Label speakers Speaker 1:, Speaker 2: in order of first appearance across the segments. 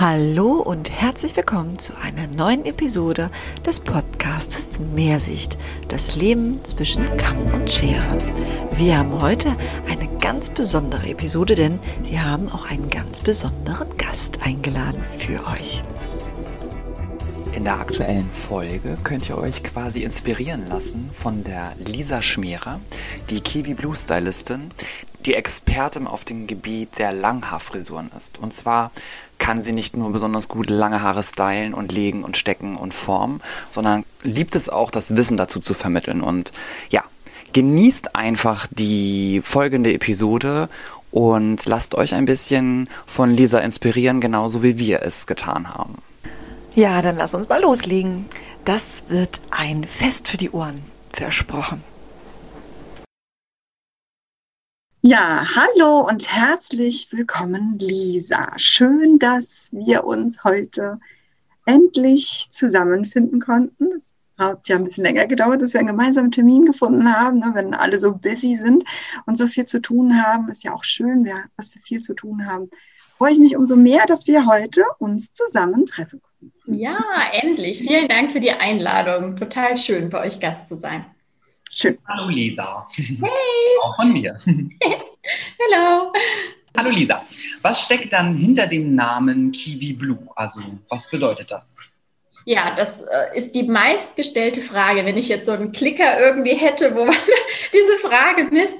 Speaker 1: Hallo und herzlich willkommen zu einer neuen Episode des Podcastes Mehrsicht, das Leben zwischen Kamm und Schere. Wir haben heute eine ganz besondere Episode, denn wir haben auch einen ganz besonderen Gast eingeladen für euch.
Speaker 2: In der aktuellen Folge könnt ihr euch quasi inspirieren lassen von der Lisa Schmierer, die Kiwi Blue Stylistin, die Expertin auf dem Gebiet der Langhaarfrisuren ist. Und zwar kann sie nicht nur besonders gut lange Haare stylen und legen und stecken und formen, sondern liebt es auch, das Wissen dazu zu vermitteln. Und ja, genießt einfach die folgende Episode und lasst euch ein bisschen von Lisa inspirieren, genauso wie wir es getan haben.
Speaker 1: Ja, dann lass uns mal loslegen. Das wird ein Fest für die Ohren, versprochen. Ja, hallo und herzlich willkommen, Lisa. Schön, dass wir uns heute endlich zusammenfinden konnten. Es hat ja ein bisschen länger gedauert, dass wir einen gemeinsamen Termin gefunden haben. Ne? Wenn alle so busy sind und so viel zu tun haben, ist ja auch schön, dass wir viel zu tun haben. Freue ich mich umso mehr, dass wir heute uns zusammen treffen können.
Speaker 3: Ja, endlich. Vielen Dank für die Einladung. Total schön, bei euch Gast zu sein.
Speaker 2: Schön. Hallo Lisa.
Speaker 3: Hey.
Speaker 2: Auch von mir.
Speaker 3: Hallo.
Speaker 2: Hallo Lisa. Was steckt dann hinter dem Namen Kiwi Blue? Also, was bedeutet das?
Speaker 3: Ja, das äh, ist die meistgestellte Frage. Wenn ich jetzt so einen Klicker irgendwie hätte, wo man diese Frage misst,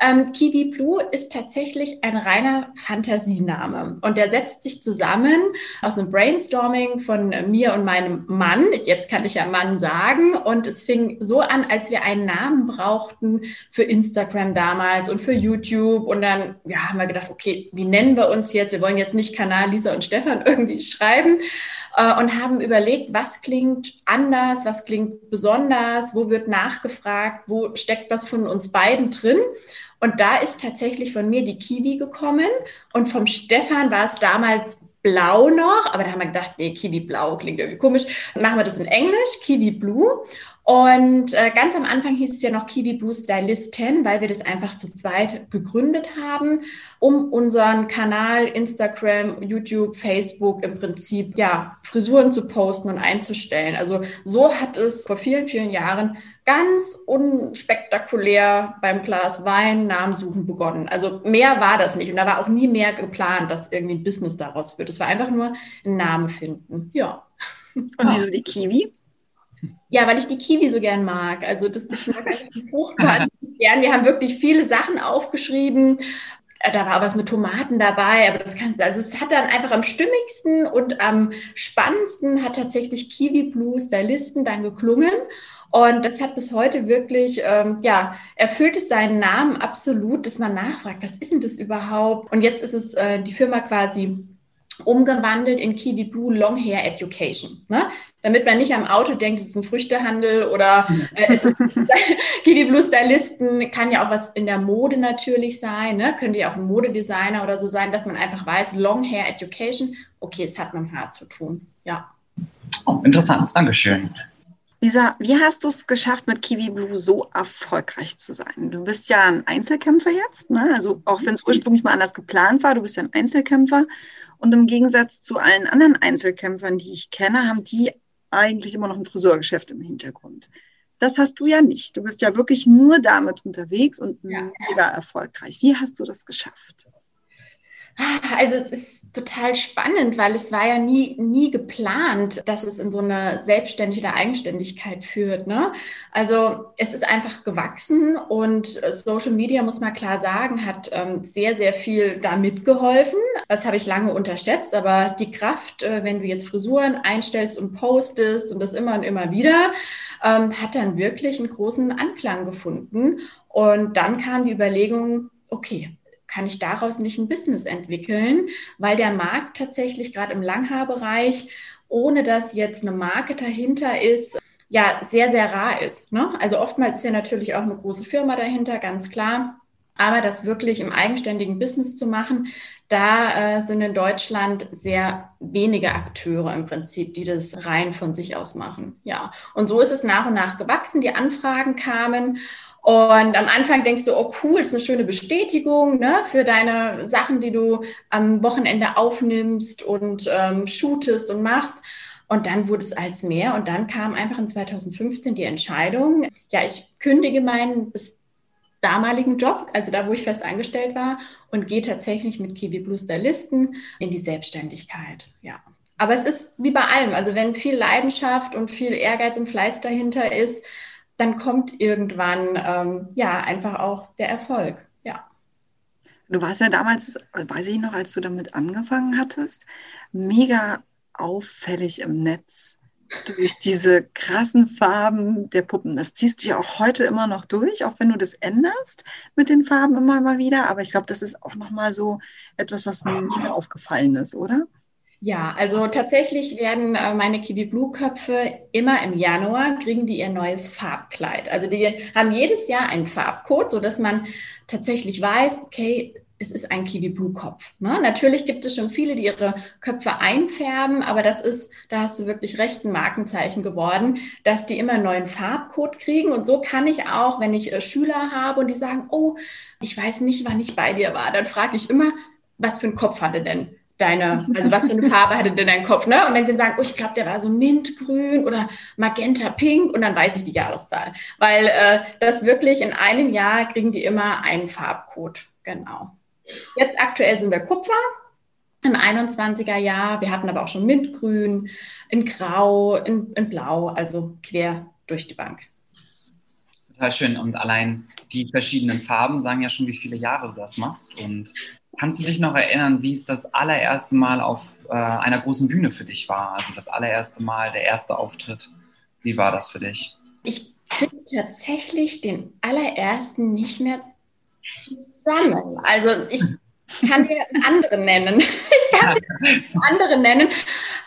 Speaker 3: ähm, Kiwi Blue ist tatsächlich ein reiner Fantasiename und der setzt sich zusammen aus einem Brainstorming von mir und meinem Mann. Jetzt kann ich ja Mann sagen und es fing so an, als wir einen Namen brauchten für Instagram damals und für YouTube und dann ja, haben wir gedacht, okay, wie nennen wir uns jetzt? Wir wollen jetzt nicht Kanal Lisa und Stefan irgendwie schreiben äh, und haben überlegt, was klingt anders, was klingt besonders, wo wird nachgefragt, wo steckt was von uns beiden drin. Und da ist tatsächlich von mir die Kiwi gekommen und vom Stefan war es damals blau noch, aber da haben wir gedacht, nee, Kiwi blau klingt irgendwie komisch. Machen wir das in Englisch, Kiwi Blue. Und äh, ganz am Anfang hieß es ja noch Kiwi Blue Stylistin, weil wir das einfach zu zweit gegründet haben, um unseren Kanal Instagram, YouTube, Facebook im Prinzip ja Frisuren zu posten und einzustellen. Also so hat es vor vielen, vielen Jahren ganz unspektakulär beim Glas Wein Namensuchen begonnen. Also mehr war das nicht und da war auch nie mehr geplant, dass irgendwie ein Business daraus wird. Es war einfach nur ein Name finden. Ja.
Speaker 1: Und wieso die Kiwi?
Speaker 3: Ja, weil ich die Kiwi so gern mag. Also das ist fruchtbar gern. Wir haben wirklich viele Sachen aufgeschrieben. Äh, da war was mit Tomaten dabei, aber das kann, also es hat dann einfach am stimmigsten und am spannendsten hat tatsächlich Kiwi Blues der Listen dann geklungen. Und das hat bis heute wirklich, ähm, ja, erfüllt es seinen Namen absolut, dass man nachfragt, was ist denn das überhaupt? Und jetzt ist es äh, die Firma quasi umgewandelt in Kiwi Blue Long Hair Education. Ne? Damit man nicht am Auto denkt, es ist ein Früchtehandel oder äh, es ist Kiwi Blue Stylisten, kann ja auch was in der Mode natürlich sein, ne? könnte ja auch ein Modedesigner oder so sein, dass man einfach weiß, Long Hair Education, okay, es hat mit dem Haar zu tun. Ja.
Speaker 2: Oh, interessant, Dankeschön.
Speaker 1: Lisa, wie hast du es geschafft, mit Kiwi Blue so erfolgreich zu sein? Du bist ja ein Einzelkämpfer jetzt, ne? also auch wenn es ursprünglich mal anders geplant war, du bist ja ein Einzelkämpfer. Und im Gegensatz zu allen anderen Einzelkämpfern, die ich kenne, haben die eigentlich immer noch ein Friseurgeschäft im Hintergrund. Das hast du ja nicht. Du bist ja wirklich nur damit unterwegs und ja. mega erfolgreich. Wie hast du das geschafft?
Speaker 3: Also es ist total spannend, weil es war ja nie, nie geplant, dass es in so eine selbstständige Eigenständigkeit führt. Ne? Also es ist einfach gewachsen und Social Media, muss man klar sagen, hat ähm, sehr, sehr viel da mitgeholfen. Das habe ich lange unterschätzt, aber die Kraft, äh, wenn du jetzt Frisuren einstellst und postest und das immer und immer wieder, ähm, hat dann wirklich einen großen Anklang gefunden. Und dann kam die Überlegung, okay, kann ich daraus nicht ein Business entwickeln, weil der Markt tatsächlich gerade im Langhaarbereich, ohne dass jetzt eine Marke dahinter ist, ja, sehr, sehr rar ist. Ne? Also oftmals ist ja natürlich auch eine große Firma dahinter, ganz klar. Aber das wirklich im eigenständigen Business zu machen, da äh, sind in Deutschland sehr wenige Akteure im Prinzip, die das rein von sich aus machen. Ja, und so ist es nach und nach gewachsen. Die Anfragen kamen Und am Anfang denkst du, oh cool, ist eine schöne Bestätigung ne, für deine Sachen, die du am Wochenende aufnimmst und ähm, shootest und machst. Und dann wurde es als mehr. Und dann kam einfach in 2015 die Entscheidung, ja, ich kündige meinen bis damaligen Job, also da, wo ich fest angestellt war, und gehe tatsächlich mit Kiwi Blue Stylisten in die Selbstständigkeit. Ja. Aber es ist wie bei allem. Also wenn viel Leidenschaft und viel Ehrgeiz und Fleiß dahinter ist, dann kommt irgendwann ähm, ja einfach auch der Erfolg. Ja.
Speaker 1: Du warst ja damals, weiß ich noch, als du damit angefangen hattest, mega auffällig im Netz durch diese krassen Farben der Puppen. Das ziehst du ja auch heute immer noch durch, auch wenn du das änderst mit den Farben immer mal wieder. Aber ich glaube, das ist auch nochmal so etwas, was mir aufgefallen ist, oder?
Speaker 3: Ja, also tatsächlich werden äh, meine Kiwi Blue Köpfe immer im Januar kriegen die ihr neues Farbkleid. Also die haben jedes Jahr einen Farbcode, so dass man tatsächlich weiß, okay, es ist ein Kiwi Blue Kopf. Ne? Natürlich gibt es schon viele, die ihre Köpfe einfärben, aber das ist, da hast du wirklich recht, ein Markenzeichen geworden, dass die immer einen neuen Farbcode kriegen. Und so kann ich auch, wenn ich äh, Schüler habe und die sagen, oh, ich weiß nicht, wann ich bei dir war, dann frage ich immer, was für einen Kopf hatte denn deine, also was für eine Farbe hatte denn dein Kopf, ne? Und wenn sie sagen, oh, ich glaube, der war so mintgrün oder magenta pink und dann weiß ich die Jahreszahl. Weil äh, das wirklich in einem Jahr kriegen die immer einen Farbcode. Genau. Jetzt aktuell sind wir Kupfer im 21er Jahr. Wir hatten aber auch schon Mintgrün, in Grau, in, in Blau, also quer durch die Bank.
Speaker 2: Total schön. Und allein die verschiedenen Farben sagen ja schon, wie viele Jahre du das machst. Und kannst du dich noch erinnern, wie es das allererste Mal auf äh, einer großen Bühne für dich war? Also das allererste Mal, der erste Auftritt. Wie war das für dich?
Speaker 3: Ich kriege tatsächlich den allerersten nicht mehr zusammen. Also ich kann dir einen anderen nennen. Ich kann dir einen anderen nennen.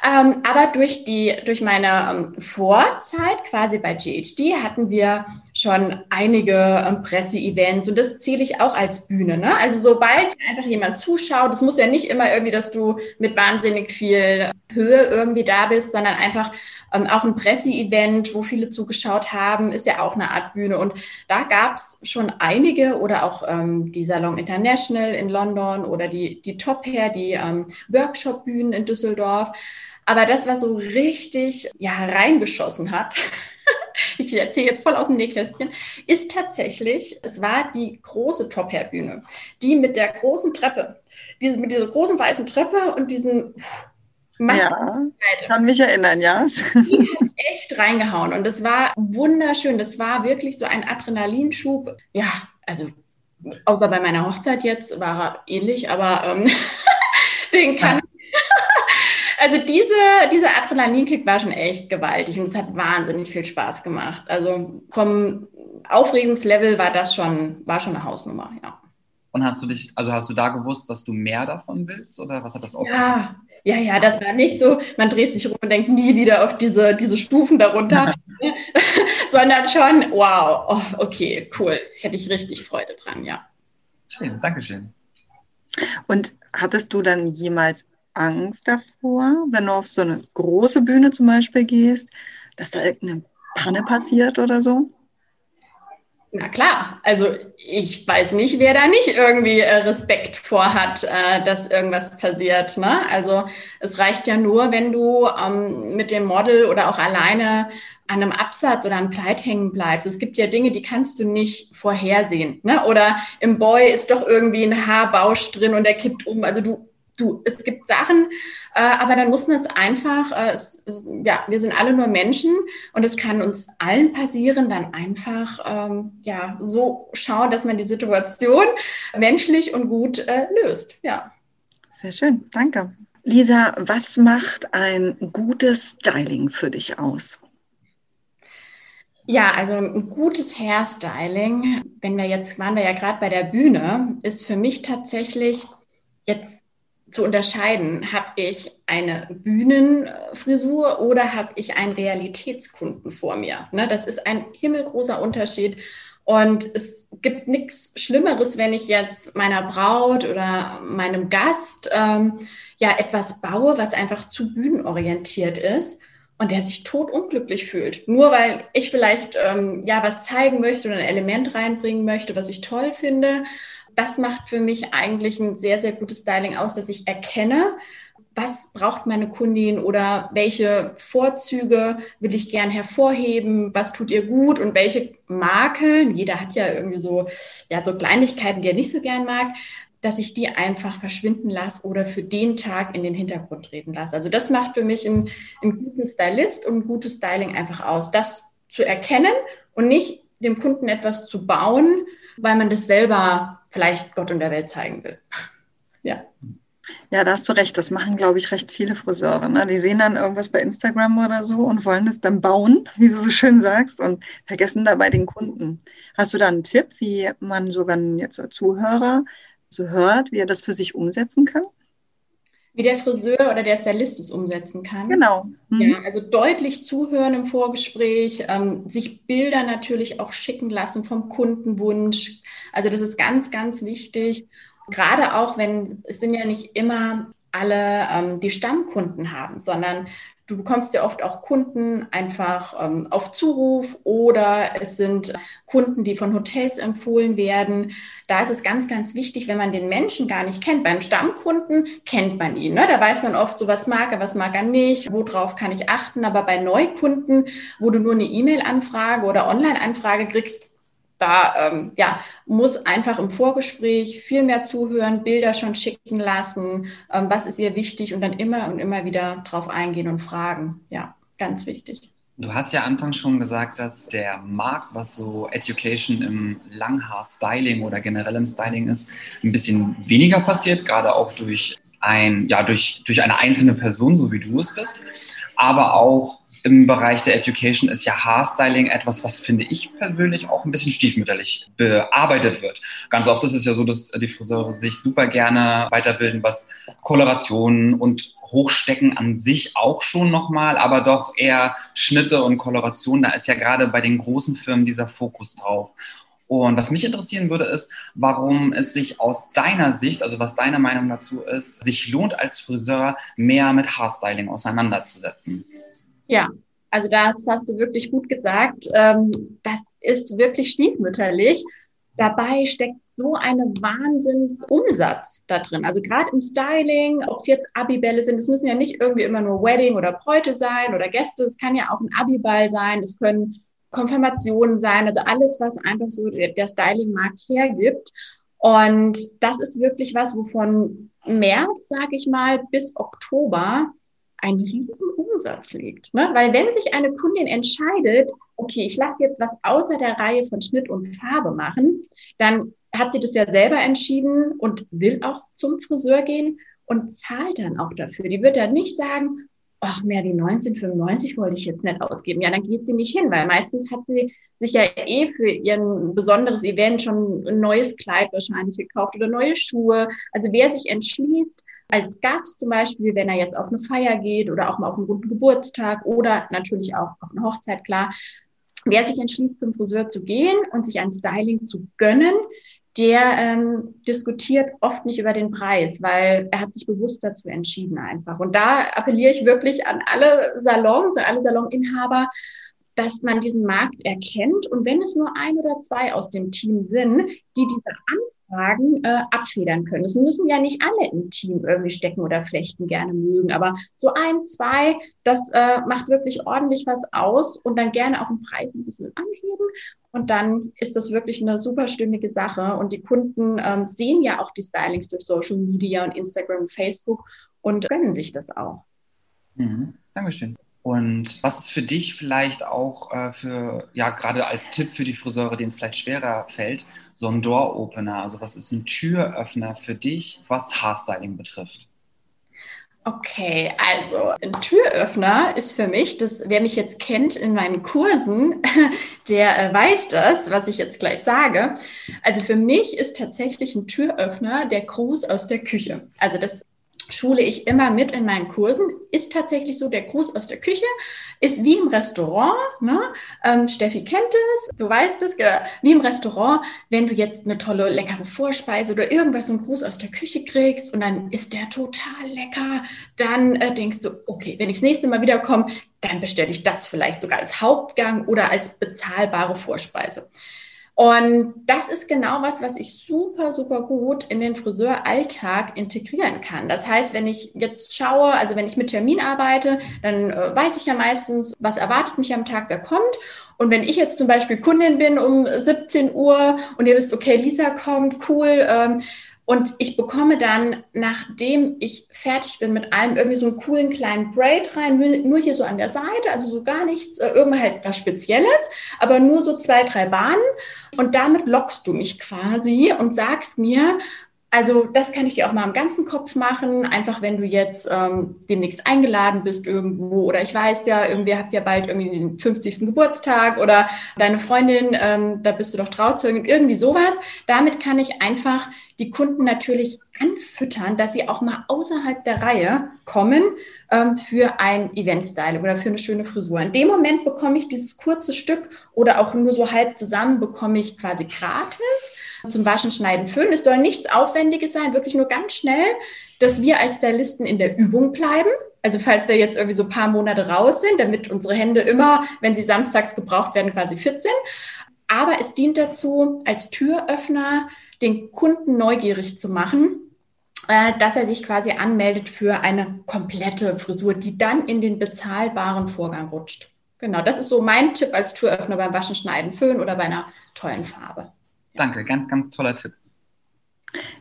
Speaker 3: Ähm, aber durch, die, durch meine ähm, Vorzeit quasi bei GHD hatten wir schon einige ähm, Presseevents und das zähle ich auch als Bühne. Ne? Also sobald einfach jemand zuschaut, das muss ja nicht immer irgendwie, dass du mit wahnsinnig viel Höhe irgendwie da bist, sondern einfach ähm, auch ein Presseevent, wo viele zugeschaut haben, ist ja auch eine Art Bühne. Und da gab es schon einige oder auch ähm, die Salon International in London oder die, die Top Hair, die ähm, Workshop-Bühnen in Düsseldorf. Aber das, was so richtig ja, reingeschossen hat, ich erzähle jetzt voll aus dem Nähkästchen, ist tatsächlich, es war die große Top-Hair-Bühne, die mit der großen Treppe, diese, mit dieser großen weißen Treppe und diesen
Speaker 1: Massen ja, kann mich erinnern, ja.
Speaker 3: Die hat echt reingehauen und es war wunderschön. Das war wirklich so ein Adrenalinschub. Ja, also außer bei meiner Hochzeit jetzt war er ähnlich, aber ähm, den kann ich also diese, dieser Adrenalinkick war schon echt gewaltig und es hat wahnsinnig viel Spaß gemacht. Also vom Aufregungslevel war das schon, war schon eine Hausnummer, ja.
Speaker 2: Und hast du dich, also hast du da gewusst, dass du mehr davon willst oder was hat das
Speaker 3: ausgemacht? Ja, ja, ja, das war nicht so, man dreht sich rum und denkt nie wieder auf diese, diese Stufen darunter, sondern schon, wow, oh, okay, cool, hätte ich richtig Freude dran, ja.
Speaker 2: Schön, Dankeschön.
Speaker 1: Und hattest du dann jemals Angst davor, wenn du auf so eine große Bühne zum Beispiel gehst, dass da irgendeine Panne passiert oder so?
Speaker 3: Na klar, also ich weiß nicht, wer da nicht irgendwie äh, Respekt vor hat, äh, dass irgendwas passiert. Ne? Also es reicht ja nur, wenn du ähm, mit dem Model oder auch alleine an einem Absatz oder am Kleid hängen bleibst. Es gibt ja Dinge, die kannst du nicht vorhersehen. Ne? Oder im Boy ist doch irgendwie ein Haarbausch drin und der kippt um. Also du du, es gibt Sachen, äh, aber dann muss man es einfach, äh, es, es, ja, wir sind alle nur Menschen und es kann uns allen passieren, dann einfach ähm, ja so schauen, dass man die Situation menschlich und gut äh, löst. Ja.
Speaker 1: Sehr schön, danke. Lisa, was macht ein gutes Styling für dich aus?
Speaker 3: Ja, also ein gutes Hairstyling, wenn wir jetzt, waren wir ja gerade bei der Bühne, ist für mich tatsächlich jetzt zu unterscheiden, habe ich eine Bühnenfrisur oder habe ich einen Realitätskunden vor mir. Ne, das ist ein himmelgroßer Unterschied. Und es gibt nichts Schlimmeres, wenn ich jetzt meiner Braut oder meinem Gast ähm, ja etwas baue, was einfach zu bühnenorientiert ist. und der sich totunglücklich fühlt. Nur weil ich vielleicht ähm, ja was zeigen möchte oder ein Element reinbringen möchte, was ich toll finde. Das macht für mich eigentlich ein sehr, sehr gutes Styling aus, dass ich erkenne, was braucht meine Kundin oder welche Vorzüge will ich gern hervorheben, was tut ihr gut und welche Makeln, jeder hat ja irgendwie so, ja, so Kleinigkeiten, die er nicht so gern mag, dass ich die einfach verschwinden lasse oder für den Tag in den Hintergrund treten lasse. Also das macht für mich einen, einen guten Stylist und ein gutes Styling einfach aus, das zu erkennen und nicht dem Kunden etwas zu bauen, weil man das selber vielleicht Gott und der Welt zeigen will. Ja.
Speaker 1: Ja, da hast du recht. Das machen, glaube ich, recht viele Friseure. Ne? Die sehen dann irgendwas bei Instagram oder so und wollen es dann bauen, wie du so schön sagst, und vergessen dabei den Kunden. Hast du da einen Tipp, wie man so, wenn jetzt Zuhörer so hört, wie er das für sich umsetzen kann?
Speaker 3: Wie der Friseur oder der Stylist es umsetzen kann.
Speaker 1: Genau.
Speaker 3: Mhm. Ja, also deutlich zuhören im Vorgespräch, ähm, sich Bilder natürlich auch schicken lassen vom Kundenwunsch. Also das ist ganz, ganz wichtig. Gerade auch, wenn es sind ja nicht immer alle ähm, die Stammkunden haben, sondern du bekommst ja oft auch Kunden einfach ähm, auf Zuruf oder es sind Kunden, die von Hotels empfohlen werden. Da ist es ganz, ganz wichtig, wenn man den Menschen gar nicht kennt. Beim Stammkunden kennt man ihn. Ne? Da weiß man oft so, was mag er, was mag er nicht, worauf kann ich achten. Aber bei Neukunden, wo du nur eine E-Mail-Anfrage oder Online-Anfrage kriegst, da ähm, ja, muss einfach im Vorgespräch viel mehr zuhören, Bilder schon schicken lassen, ähm, was ist ihr wichtig und dann immer und immer wieder drauf eingehen und fragen. Ja, ganz wichtig.
Speaker 2: Du hast ja anfangs schon gesagt, dass der Markt, was so Education im Langhaar-Styling oder generell im Styling ist, ein bisschen weniger passiert, gerade auch durch ein, ja, durch, durch eine einzelne Person, so wie du es bist, aber auch im Bereich der Education ist ja Haarstyling etwas, was finde ich persönlich auch ein bisschen stiefmütterlich bearbeitet wird. Ganz oft ist es ja so, dass die Friseure sich super gerne weiterbilden, was Kolorationen und Hochstecken an sich auch schon nochmal, aber doch eher Schnitte und Kolorationen. Da ist ja gerade bei den großen Firmen dieser Fokus drauf. Und was mich interessieren würde, ist, warum es sich aus deiner Sicht, also was deine Meinung dazu ist, sich lohnt als Friseur mehr mit Haarstyling auseinanderzusetzen.
Speaker 3: Ja, also das hast du wirklich gut gesagt. Ähm, das ist wirklich stiefmütterlich. Dabei steckt so eine Wahnsinnsumsatz da drin. Also gerade im Styling, ob es jetzt Abibälle sind, es müssen ja nicht irgendwie immer nur Wedding oder Bräute sein oder Gäste, es kann ja auch ein Abiball sein, es können Konfirmationen sein, also alles, was einfach so der Styling-Markt hergibt. Und das ist wirklich was, wovon März, sage ich mal, bis Oktober ein riesen Umsatz liegt. Ne? Weil wenn sich eine Kundin entscheidet, okay, ich lasse jetzt was außer der Reihe von Schnitt und Farbe machen, dann hat sie das ja selber entschieden und will auch zum Friseur gehen und zahlt dann auch dafür. Die wird dann nicht sagen, ach, mehr wie 1995 wollte ich jetzt nicht ausgeben. Ja, dann geht sie nicht hin, weil meistens hat sie sich ja eh für ihren besonderes Event schon ein neues Kleid wahrscheinlich gekauft oder neue Schuhe. Also wer sich entschließt, als Gast zum Beispiel, wenn er jetzt auf eine Feier geht oder auch mal auf einen runden Geburtstag oder natürlich auch auf eine Hochzeit, klar. Wer sich entschließt, zum Friseur zu gehen und sich ein Styling zu gönnen, der ähm, diskutiert oft nicht über den Preis, weil er hat sich bewusst dazu entschieden einfach. Und da appelliere ich wirklich an alle Salons, an alle Saloninhaber, dass man diesen Markt erkennt und wenn es nur ein oder zwei aus dem Team sind, die diese Fragen äh, abfedern können. Es müssen ja nicht alle im Team irgendwie stecken oder flechten gerne mögen, aber so ein, zwei, das äh, macht wirklich ordentlich was aus und dann gerne auf den Preis ein bisschen anheben und dann ist das wirklich eine super stimmige Sache und die Kunden ähm, sehen ja auch die Stylings durch Social Media und Instagram und Facebook und gönnen sich das auch.
Speaker 2: Mhm. Dankeschön. Und was ist für dich vielleicht auch äh, für, ja, gerade als Tipp für die Friseure, denen es vielleicht schwerer fällt, so ein Door-Opener? Also was ist ein Türöffner für dich, was Haarstyling betrifft?
Speaker 3: Okay, also ein Türöffner ist für mich, dass wer mich jetzt kennt in meinen Kursen, der äh, weiß das, was ich jetzt gleich sage. Also für mich ist tatsächlich ein Türöffner der Gruß aus der Küche. Also das schule ich immer mit in meinen Kursen, ist tatsächlich so, der Gruß aus der Küche ist wie im Restaurant. Ne? Ähm, Steffi kennt es, du weißt es, genau. wie im Restaurant, wenn du jetzt eine tolle, leckere Vorspeise oder irgendwas, so einen Gruß aus der Küche kriegst und dann ist der total lecker, dann äh, denkst du, okay, wenn ich das nächste Mal wiederkomme, dann bestelle ich das vielleicht sogar als Hauptgang oder als bezahlbare Vorspeise. Und das ist genau was, was ich super, super gut in den Friseuralltag integrieren kann. Das heißt, wenn ich jetzt schaue, also wenn ich mit Termin arbeite, dann äh, weiß ich ja meistens, was erwartet mich am Tag, wer kommt. Und wenn ich jetzt zum Beispiel Kundin bin um 17 Uhr und ihr wisst, okay, Lisa kommt, cool, ähm, und ich bekomme dann, nachdem ich fertig bin mit allem, irgendwie so einen coolen kleinen Braid rein, nur hier so an der Seite, also so gar nichts, äh, irgendwie halt was Spezielles, aber nur so zwei, drei Bahnen. Und damit lockst du mich quasi und sagst mir, also das kann ich dir auch mal am ganzen Kopf machen, einfach wenn du jetzt ähm, demnächst eingeladen bist irgendwo oder ich weiß ja, irgendwie habt ihr bald irgendwie den 50. Geburtstag oder deine Freundin, ähm, da bist du doch Trauzeugin, irgendwie sowas. Damit kann ich einfach die Kunden natürlich anfüttern, dass sie auch mal außerhalb der Reihe kommen ähm, für ein Event-Styling oder für eine schöne Frisur. In dem Moment bekomme ich dieses kurze Stück oder auch nur so halb zusammen bekomme ich quasi gratis zum Waschen, Schneiden, Föhnen. Es soll nichts Aufwendiges sein, wirklich nur ganz schnell, dass wir als Stylisten in der Übung bleiben. Also falls wir jetzt irgendwie so paar Monate raus sind, damit unsere Hände immer, wenn sie samstags gebraucht werden, quasi fit sind. Aber es dient dazu, als Türöffner den Kunden neugierig zu machen, äh, dass er sich quasi anmeldet für eine komplette Frisur, die dann in den bezahlbaren Vorgang rutscht. Genau, das ist so mein Tipp als Türöffner beim Waschen, Schneiden, Föhn oder bei einer tollen Farbe.
Speaker 2: Danke, ganz, ganz toller Tipp.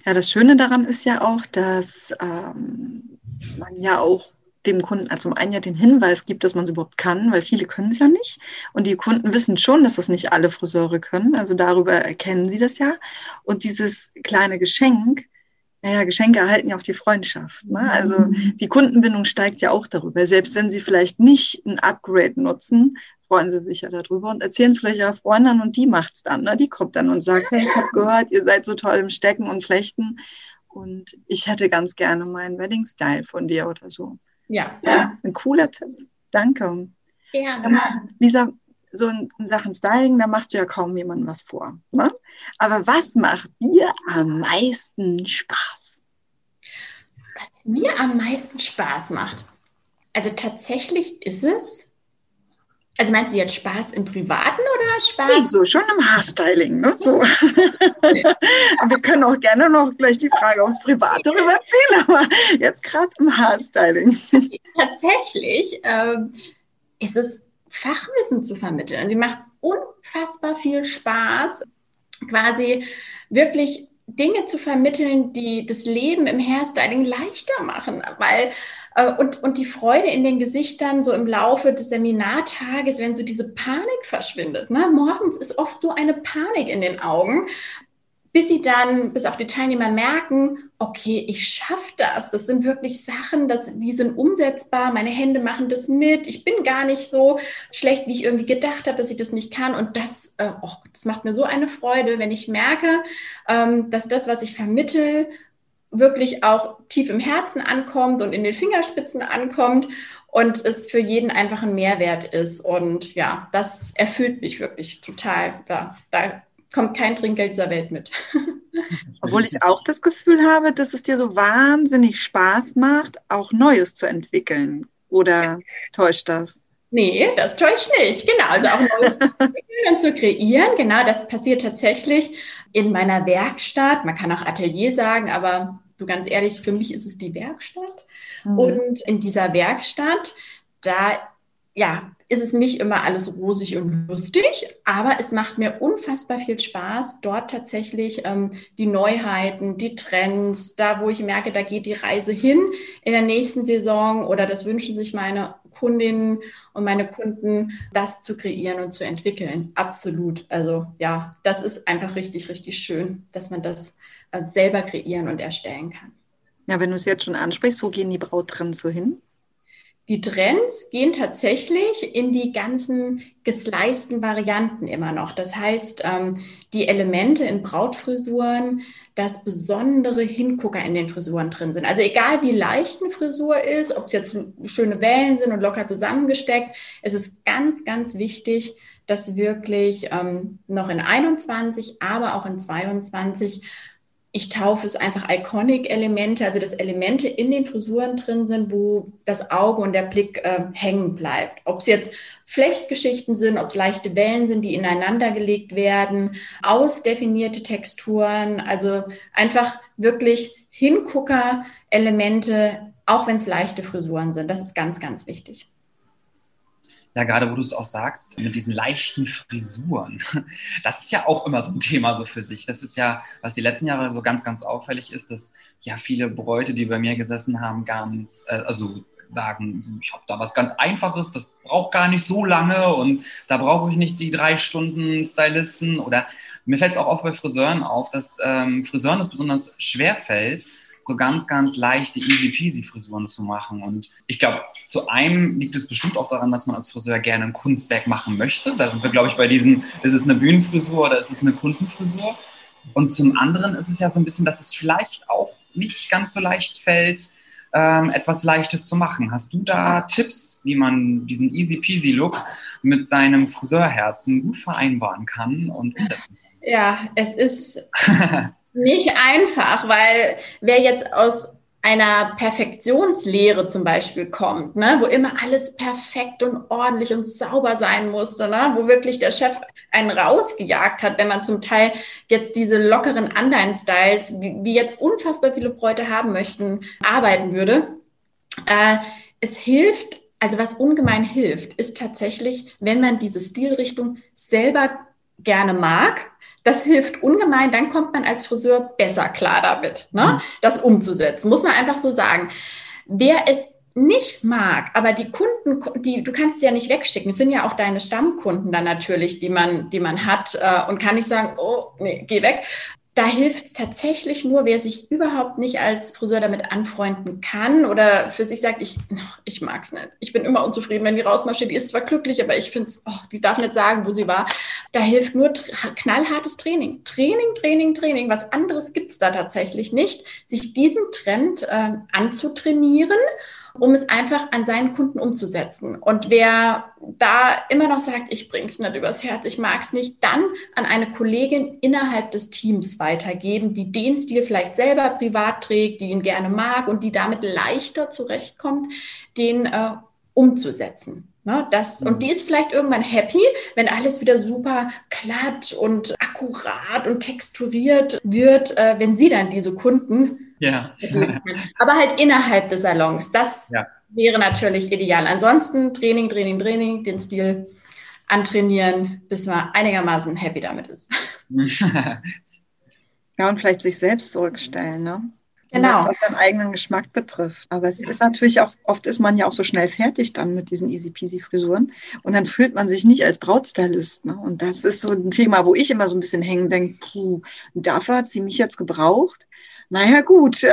Speaker 1: Ja, das Schöne daran ist ja auch, dass ähm, man ja auch dem Kunden, also zum einen ja den Hinweis gibt, dass man es überhaupt kann, weil viele können es ja nicht. Und die Kunden wissen schon, dass das nicht alle Friseure können. Also darüber erkennen sie das ja. Und dieses kleine Geschenk, naja, Geschenke erhalten ja auch die Freundschaft. Ne? Also mhm. die Kundenbindung steigt ja auch darüber. Selbst wenn sie vielleicht nicht ein Upgrade nutzen, freuen sie sich ja darüber und erzählen es vielleicht ihrer Freundin und die macht es dann. Ne? Die kommt dann und sagt, hey, ich habe gehört, ihr seid so toll im Stecken und Flechten und ich hätte ganz gerne meinen Wedding-Style von dir oder so.
Speaker 3: Ja.
Speaker 1: ja. Ein cooler Tipp. Danke. Ja. Lisa, so in, Sachen Styling, da machst du ja kaum jemandem was vor. Ne? Aber was macht dir am meisten Spaß?
Speaker 3: Was mir am meisten Spaß macht? Also tatsächlich ist es, also meinst du jetzt Spaß im Privaten oder Spaß?
Speaker 1: Nee, so schon im Haarstyling. Ne? So. wir können auch gerne noch gleich die Frage aufs Private rüberziehen, aber jetzt gerade im Haarstyling.
Speaker 3: Tatsächlich ähm, ist es Fachwissen zu vermitteln. Also macht unfassbar viel Spaß, quasi wirklich Dinge zu vermitteln, die das Leben im Hairstyling leichter machen, weil und, und die Freude in den Gesichtern so im Laufe des Seminartages, wenn so diese Panik verschwindet. Ne? Morgens ist oft so eine Panik in den Augen bis sie dann, bis auch die Teilnehmer merken, okay, ich schaffe das. Das sind wirklich Sachen, das, die sind umsetzbar. Meine Hände machen das mit. Ich bin gar nicht so schlecht, wie ich irgendwie gedacht habe, dass ich das nicht kann. Und das, äh, oh, das macht mir so eine Freude, wenn ich merke, ähm, dass das, was ich vermittel, wirklich auch tief im Herzen ankommt und in den Fingerspitzen ankommt und es für jeden einfach ein Mehrwert ist. Und ja, das erfüllt mich wirklich total. Da, da kommt kein Trinkgeld dieser Welt mit.
Speaker 1: Obwohl ich auch das Gefühl habe, dass es dir so wahnsinnig Spaß macht, auch Neues zu entwickeln. Oder täuscht das?
Speaker 3: Nee, das täuscht nicht. Genau, also auch Neues zu entwickeln und zu kreieren. Genau, das passiert tatsächlich in meiner Werkstatt. Man kann auch Atelier sagen, aber du ganz ehrlich, für mich ist es die Werkstatt. Mhm. Und in dieser Werkstatt, da ja, ist es nicht immer alles rosig und lustig, aber es macht mir unfassbar viel Spaß, dort tatsächlich ähm, die Neuheiten, die Trends, da wo ich merke, da geht die Reise hin in der nächsten Saison oder das wünschen sich meine Kundinnen und meine Kunden, das zu kreieren und zu entwickeln. Absolut. Also ja, das ist einfach richtig, richtig schön, dass man das selber kreieren und erstellen kann.
Speaker 1: Ja, wenn du es jetzt schon ansprichst, wo gehen die Brauttrends so hin?
Speaker 3: die Trends gehen tatsächlich in die ganzen gesleisten Varianten immer noch. Das heißt, ähm, die Elemente in Brautfrisuren, dass besondere Hingucker in den Frisuren drin sind. Also egal wie leicht eine Frisur ist, ob es jetzt schöne Wellen sind und locker zusammengesteckt, es ist ganz, ganz wichtig, dass wirklich ähm, noch in 21, aber auch in 22 ich taufe es einfach Iconic-Elemente, also dass Elemente in den Frisuren drin sind, wo das Auge und der Blick äh, hängen bleibt. Ob es jetzt Flechtgeschichten sind, ob es leichte Wellen sind, die ineinander gelegt werden, ausdefinierte Texturen, also einfach wirklich Hingucker-Elemente, auch wenn es leichte Frisuren sind. Das ist ganz, ganz wichtig.
Speaker 2: Ja, gerade wo du es auch sagst, mit diesen leichten Frisuren. Das ist ja auch immer so ein Thema so für sich. Das ist ja, was die letzten Jahre so ganz, ganz auffällig ist, dass ja viele Bräute, die bei mir gesessen haben, ganz, äh, also sagen, ich habe da was ganz Einfaches, das braucht gar nicht so lange und da brauche ich nicht die drei Stunden Stylisten. Oder mir fällt es auch oft bei Friseuren auf, dass ähm, Friseuren es besonders schwer fällt, so ganz, ganz leichte, easy peasy Frisuren zu machen. Und ich glaube, zu einem liegt es bestimmt auch daran, dass man als Friseur gerne ein Kunstwerk machen möchte. Da sind wir, glaube ich, bei diesen, ist es eine Bühnenfrisur oder ist es eine Kundenfrisur? Und zum anderen ist es ja so ein bisschen, dass es vielleicht auch nicht ganz so leicht fällt, ähm, etwas Leichtes zu machen. Hast du da Tipps, wie man diesen easy peasy Look mit seinem Friseurherzen gut vereinbaren kann und umsetzen
Speaker 3: kann? Ja, es ist Nicht einfach, weil wer jetzt aus einer Perfektionslehre zum Beispiel kommt, ne, wo immer alles perfekt und ordentlich und sauber sein musste, ne, wo wirklich der Chef einen rausgejagt hat, wenn man zum Teil jetzt diese lockeren Unline-Styles, wie, wie, jetzt unfassbar viele Bräute haben möchten, arbeiten würde. Äh, es hilft, also was ungemein hilft, ist tatsächlich, wenn man diese Stilrichtung selber gerne mag, das hilft ungemein, dann kommt man als Friseur besser klar damit, ne? Mhm. das umzusetzen, muss man einfach so sagen. Wer es nicht mag, aber die Kunden, die du kannst sie ja nicht wegschicken, es sind ja auch deine Stammkunden dann natürlich, die man, die man hat äh, und kann nicht sagen, oh, nee, geh weg da hilft es tatsächlich nur, wer sich überhaupt nicht als Friseur damit anfreunden kann oder für sich sagt, ich, ich mag es nicht. Ich bin immer unzufrieden, wenn die rausmarschiert. Die ist zwar glücklich, aber ich finde es, oh, die darf nicht sagen, wo sie war. Da hilft nur knallhartes Training. Training, Training, Training. Was anderes gibt es da tatsächlich nicht. Sich diesen Trend äh, anzutrainieren um es einfach an seinen Kunden umzusetzen. Und wer da immer noch sagt, ich bring's nicht übers Herz, ich mag's nicht, dann an eine Kollegin innerhalb des Teams weitergeben, die den Stil vielleicht selber privat trägt, die ihn gerne mag und die damit leichter zurechtkommt, den äh, umzusetzen. Ne, das, und die ist vielleicht irgendwann happy, wenn alles wieder super glatt und akkurat und texturiert wird, äh, wenn sie dann diese Kunden ja. Aber halt innerhalb des Salons. Das ja. wäre natürlich ideal. Ansonsten Training, Training, Training, den Stil antrainieren, bis man einigermaßen happy damit ist.
Speaker 1: Ja, und vielleicht sich selbst zurückstellen, ne? Genau. Was seinen eigenen Geschmack betrifft. Aber es ist natürlich auch, oft ist man ja auch so schnell fertig dann mit diesen easy peasy Frisuren. Und dann fühlt man sich nicht als Brautstylist. Ne? Und das ist so ein Thema, wo ich immer so ein bisschen hängen denke, puh, dafür hat sie mich jetzt gebraucht. Naja, gut. Äh.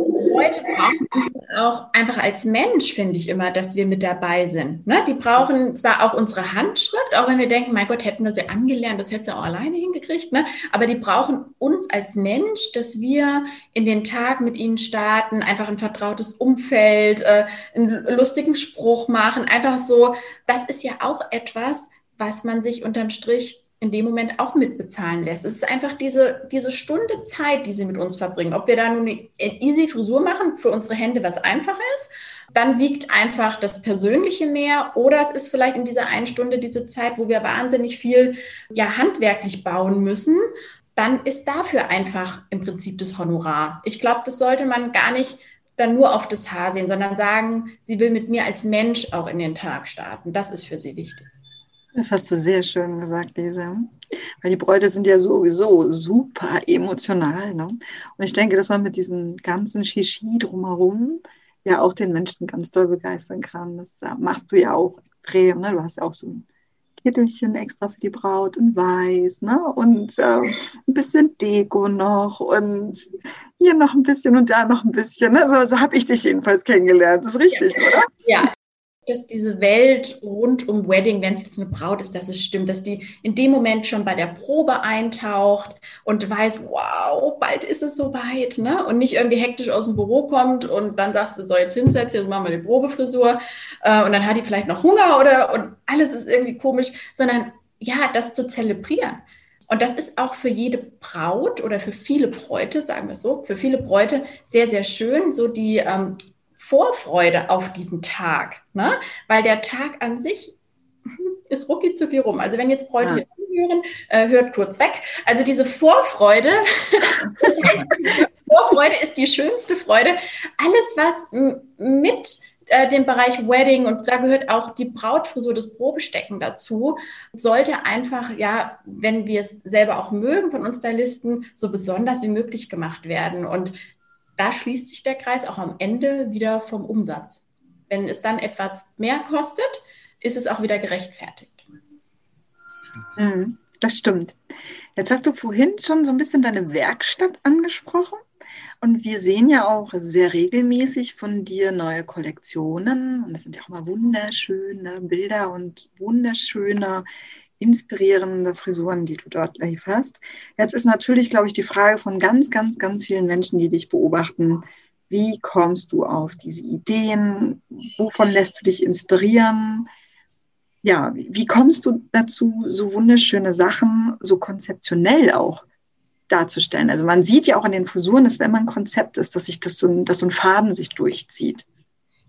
Speaker 3: Leute brauchen uns auch einfach als Mensch, finde ich immer, dass wir mit dabei sind. Ne? Die brauchen zwar auch unsere Handschrift, auch wenn wir denken, mein Gott, hätten wir sie angelernt, das hätte sie auch alleine hingekriegt, ne? aber die brauchen uns als Mensch, dass wir in den Tag mit ihnen starten, einfach ein vertrautes Umfeld, äh, einen lustigen Spruch machen, einfach so. Das ist ja auch etwas, was man sich unterm Strich in dem Moment auch mitbezahlen lässt. Es ist einfach diese, diese Stunde Zeit, die sie mit uns verbringen. Ob wir da nun eine easy Frisur machen, für unsere Hände was einfach ist, dann wiegt einfach das Persönliche mehr oder es ist vielleicht in dieser einen Stunde diese Zeit, wo wir wahnsinnig viel ja handwerklich bauen müssen. Dann ist dafür einfach im Prinzip das Honorar. Ich glaube, das sollte man gar nicht dann nur auf das Haar sehen, sondern sagen, sie will mit mir als Mensch auch in den Tag starten. Das ist für sie wichtig.
Speaker 1: Das hast du sehr schön gesagt, Lisa. Weil die Bräute sind ja sowieso super emotional. Ne? Und ich denke, dass man mit diesem ganzen Shishi drumherum ja auch den Menschen ganz doll begeistern kann. Das machst du ja auch extrem. Ne? Du hast ja auch so ein Kittelchen extra für die Braut in weiß, ne? Und äh, ein bisschen Deko noch und hier noch ein bisschen und da noch ein bisschen. Ne? So, so habe ich dich jedenfalls kennengelernt. Das ist richtig,
Speaker 3: ja.
Speaker 1: oder?
Speaker 3: Ja, dass diese Welt rund um Wedding, wenn es jetzt eine Braut ist, dass es stimmt, dass die in dem Moment schon bei der Probe eintaucht und weiß, wow, bald ist es soweit, ne? Und nicht irgendwie hektisch aus dem Büro kommt und dann sagst du, so jetzt hinsetzen, jetzt machen wir die Probefrisur äh, und dann hat die vielleicht noch Hunger oder und alles ist irgendwie komisch, sondern ja, das zu zelebrieren. Und das ist auch für jede Braut oder für viele Bräute, sagen wir so, für viele Bräute sehr, sehr schön, so die ähm, Vorfreude auf diesen Tag, ne? weil der Tag an sich ist rucki zucki rum. Also wenn jetzt Bräute ja. hier hören, äh, hört kurz weg. Also diese Vorfreude, das heißt, Vorfreude ist die schönste Freude. Alles, was mit äh, dem Bereich Wedding und da gehört auch die Brautfrisur, das Probestecken dazu, sollte einfach, ja, wenn wir es selber auch mögen von uns Stylisten, so besonders wie möglich gemacht werden. Und da schließt sich der Kreis auch am Ende wieder vom Umsatz. Wenn es dann etwas mehr kostet, ist es auch wieder gerechtfertigt.
Speaker 1: Mhm, das stimmt. Jetzt hast du vorhin schon so ein bisschen deine Werkstatt angesprochen. Und wir sehen ja auch sehr regelmäßig von dir neue Kollektionen. Und das sind ja auch mal wunderschöne Bilder und wunderschöne inspirierende Frisuren, die du dort lieferst. Jetzt ist natürlich, glaube ich, die Frage von ganz, ganz, ganz vielen Menschen, die dich beobachten. Wie kommst du auf diese Ideen? Wovon lässt du dich inspirieren? Ja, wie kommst du dazu, so wunderschöne Sachen so konzeptionell auch darzustellen? Also man sieht ja auch an den Frisuren, dass wenn man ein Konzept ist, dass sich das so, dass so ein Faden sich durchzieht.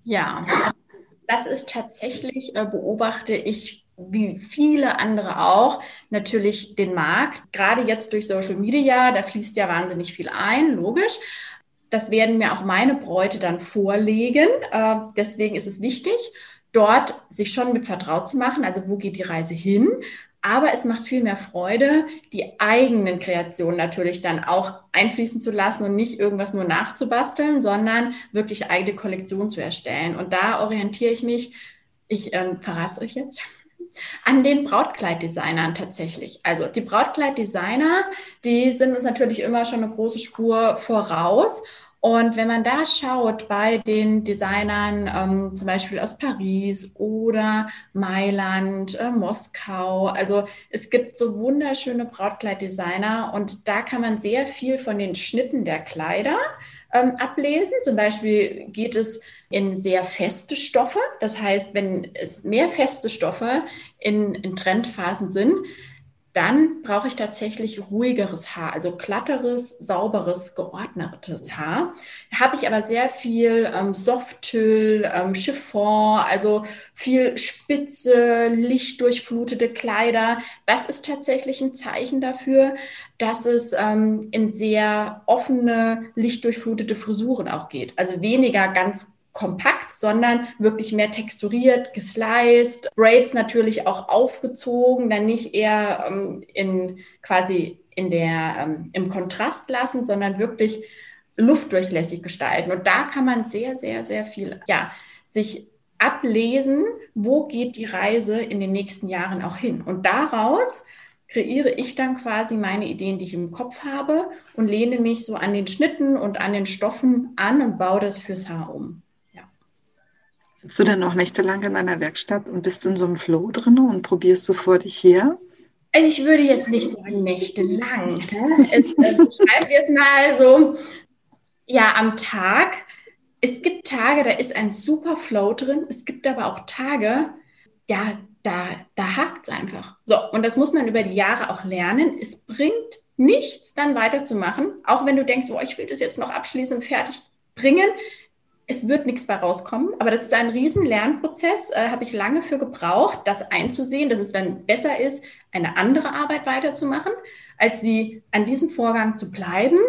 Speaker 3: Ja, das ist tatsächlich, äh, beobachte ich wie viele andere auch, natürlich den Markt. Gerade jetzt durch Social Media, da fließt ja wahnsinnig viel ein, logisch. Das werden mir auch meine Bräute dann vorlegen. Äh, deswegen ist es wichtig, dort sich schon mit vertraut zu machen. Also wo geht die Reise hin? Aber es macht viel mehr Freude, die eigenen Kreationen natürlich dann auch einfließen zu lassen und nicht irgendwas nur nachzubasteln, sondern wirklich eigene Kollektion zu erstellen. Und da orientiere ich mich, ich ähm, verrate es euch jetzt, an den Brautkleiddesignern tatsächlich. Also die Brautkleiddesigner, die sind uns natürlich immer schon eine große Spur voraus. Und wenn man da schaut bei den Designern, ähm, zum Beispiel aus Paris oder Mailand, äh, Moskau, also es gibt so wunderschöne Brautkleiddesigner und da kann man sehr viel von den Schnitten der Kleider ähm, ablesen. Zum Beispiel geht es in sehr feste Stoffe. Das heißt, wenn es mehr feste Stoffe in, in Trendphasen sind, dann brauche ich tatsächlich ruhigeres Haar, also glatteres, sauberes, geordnetes Haar. Habe ich aber sehr viel ähm, Softtüll, ähm, Chiffon, also viel spitze, lichtdurchflutete Kleider. Das ist tatsächlich ein Zeichen dafür, dass es ähm, in sehr offene, lichtdurchflutete Frisuren auch geht. Also weniger ganz kompakt, sondern wirklich mehr texturiert, gesliced, Braids natürlich auch aufgezogen, dann nicht eher ähm, in quasi in der, ähm, im Kontrast lassen, sondern wirklich luftdurchlässig gestalten. Und da kann man sehr, sehr, sehr viel, ja, sich ablesen, wo geht die Reise in den nächsten Jahren auch hin. Und daraus kreiere ich dann quasi meine Ideen, die ich im Kopf habe und lehne mich so an den Schnitten und an den Stoffen an und baue das fürs Haar um.
Speaker 1: Sitzt du denn noch nächtelang in deiner Werkstatt und bist in so einem Flow drin und probierst so vor dich her?
Speaker 3: Ich würde jetzt nicht sagen nächtelang. Äh, schreiben wir es mal so, ja, am Tag. Es gibt Tage, da ist ein super Flow drin. Es gibt aber auch Tage, ja, da, da hakt es einfach. So, und das muss man über die Jahre auch lernen. Es bringt nichts, dann weiterzumachen, auch wenn du denkst, oh, ich will das jetzt noch abschließend fertig bringen es wird nichts bei rauskommen, aber das ist ein riesen Lernprozess, äh, habe ich lange für gebraucht, das einzusehen, dass es dann besser ist, eine andere Arbeit weiterzumachen, als wie an diesem Vorgang zu bleiben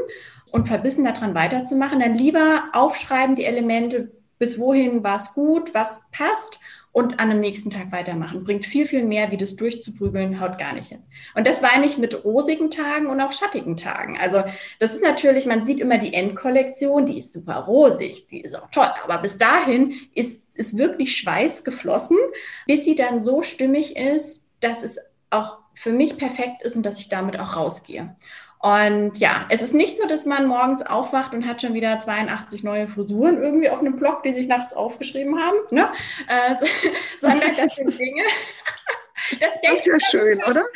Speaker 3: und verbissen daran weiterzumachen. Dann lieber aufschreiben die Elemente, bis wohin war es gut, was passt und an dem nächsten Tag weitermachen. Bringt viel, viel mehr, wie das durchzuprügeln, haut gar nicht hin. Und das war nicht mit rosigen Tagen und auch schattigen Tagen. Also das ist natürlich, man sieht immer die Endkollektion, die ist super rosig, die ist auch toll. Aber bis dahin ist, ist wirklich Schweiß geflossen, bis sie dann so stimmig ist, dass es auch für mich perfekt ist und dass ich damit auch rausgehe. Und ja, es ist nicht so, dass man morgens aufwacht und hat schon wieder 82 neue Frisuren irgendwie auf einem Blog, die sich nachts aufgeschrieben haben, ne? Äh, sondern das sind Dinge.
Speaker 1: Das, das wäre schön, oder?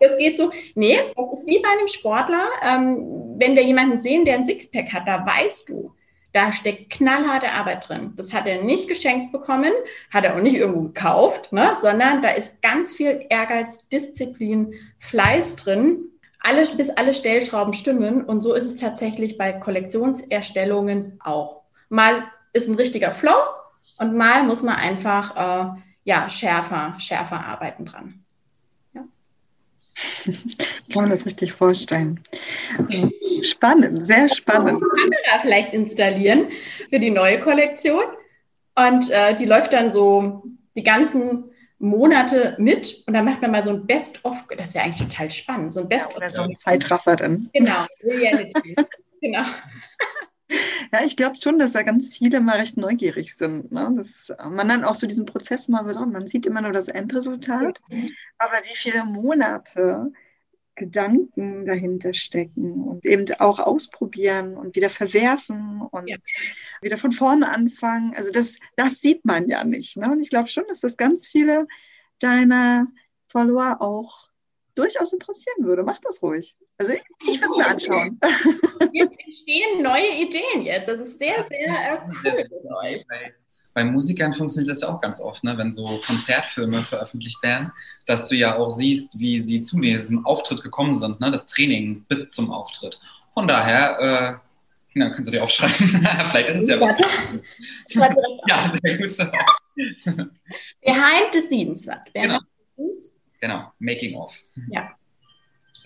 Speaker 3: Das geht so. Nee, das ist wie bei einem Sportler. Ähm, wenn wir jemanden sehen, der ein Sixpack hat, da weißt du, da steckt knallharte Arbeit drin. Das hat er nicht geschenkt bekommen, hat er auch nicht irgendwo gekauft, ne? sondern da ist ganz viel Ehrgeiz, Disziplin, Fleiß drin, alles, bis alle Stellschrauben stimmen. Und so ist es tatsächlich bei Kollektionserstellungen auch. Mal ist ein richtiger Flow und mal muss man einfach äh, ja, schärfer, schärfer arbeiten dran.
Speaker 1: Kann man das richtig vorstellen. Spannend, sehr spannend.
Speaker 3: Kamera vielleicht installieren für die neue Kollektion. Und äh, die läuft dann so die ganzen Monate mit und dann macht man mal so ein Best-of, das wäre eigentlich total spannend, so ein Best-of. Ja,
Speaker 1: oder so ein Zeitraffer dann.
Speaker 3: Genau, Reality. genau.
Speaker 1: Ja, ich glaube schon, dass da ganz viele mal recht neugierig sind. Ne? Dass man dann auch so diesen Prozess mal besonders, man sieht immer nur das Endresultat, aber wie viele Monate Gedanken dahinter stecken und eben auch ausprobieren und wieder verwerfen und ja. wieder von vorne anfangen. Also das, das sieht man ja nicht. Ne? Und ich glaube schon, dass das ganz viele deiner Follower auch durchaus interessieren würde. Mach das ruhig. Also ich, ich würde es mir anschauen.
Speaker 3: Hier entstehen neue Ideen jetzt. Das ist sehr, sehr äh, cool mit euch.
Speaker 2: Bei Musikern funktioniert das ja auch ganz oft, ne? wenn so Konzertfilme veröffentlicht werden, dass du ja auch siehst, wie sie zu diesem Auftritt gekommen sind, ne? das Training bis zum Auftritt. Von daher, äh, na, kannst du dir aufschreiben. Vielleicht ist es ja was.
Speaker 3: ja, sehr gut. Behind the scenes. Behind
Speaker 2: genau. Genau, Making of.
Speaker 3: Ja,